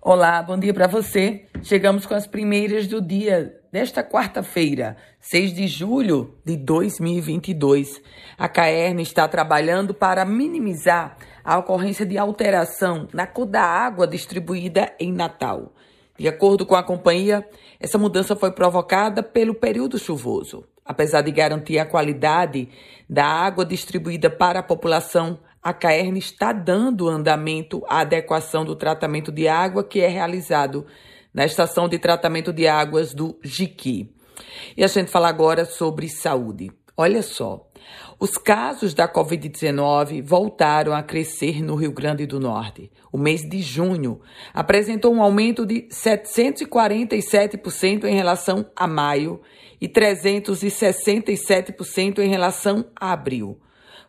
Olá, bom dia para você. Chegamos com as primeiras do dia desta quarta-feira, 6 de julho de 2022. A Caerne está trabalhando para minimizar a ocorrência de alteração na cor da água distribuída em Natal. De acordo com a companhia, essa mudança foi provocada pelo período chuvoso. Apesar de garantir a qualidade da água distribuída para a população, a Caerne está dando andamento à adequação do tratamento de água que é realizado na estação de tratamento de águas do Jiqui. E a gente fala agora sobre saúde. Olha só, os casos da Covid-19 voltaram a crescer no Rio Grande do Norte. O mês de junho apresentou um aumento de 747% em relação a maio e 367% em relação a abril.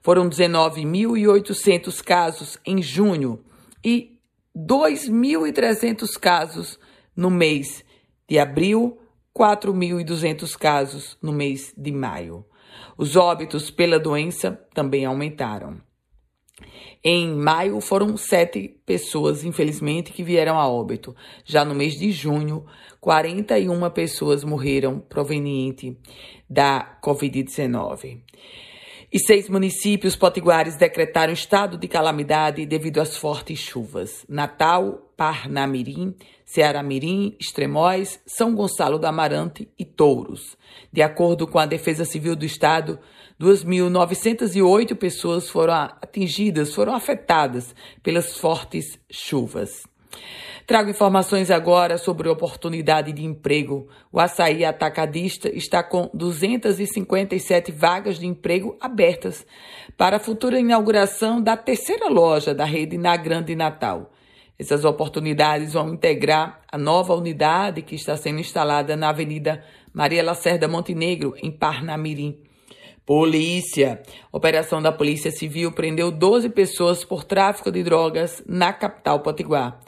Foram 19.800 casos em junho e 2.300 casos no mês de abril, 4.200 casos no mês de maio. Os óbitos pela doença também aumentaram. Em maio foram sete pessoas, infelizmente, que vieram a óbito. Já no mês de junho, 41 pessoas morreram proveniente da Covid-19. E seis municípios potiguares decretaram estado de calamidade devido às fortes chuvas. Natal, Parnamirim, Ceará-Mirim, Extremóis, São Gonçalo do Amarante e Touros. De acordo com a Defesa Civil do Estado, 2.908 pessoas foram atingidas, foram afetadas pelas fortes chuvas. Trago informações agora sobre oportunidade de emprego. O Açaí Atacadista está com 257 vagas de emprego abertas para a futura inauguração da terceira loja da rede na Grande Natal. Essas oportunidades vão integrar a nova unidade que está sendo instalada na Avenida Maria Lacerda Montenegro, em Parnamirim. Polícia. Operação da Polícia Civil prendeu 12 pessoas por tráfico de drogas na capital potiguar.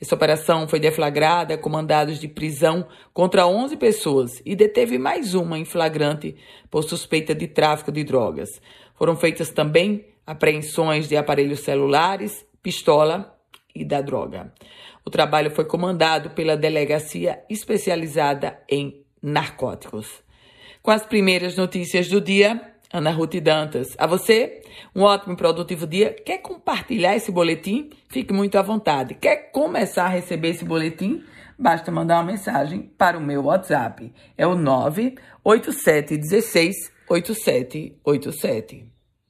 Essa operação foi deflagrada com mandados de prisão contra 11 pessoas e deteve mais uma em flagrante por suspeita de tráfico de drogas. Foram feitas também apreensões de aparelhos celulares, pistola e da droga. O trabalho foi comandado pela Delegacia Especializada em Narcóticos. Com as primeiras notícias do dia, Ana Ruth Dantas. A você, um ótimo e produtivo dia. Quer compartilhar esse boletim? Fique muito à vontade. Quer começar a receber esse boletim? Basta mandar uma mensagem para o meu WhatsApp. É o 98716 8787.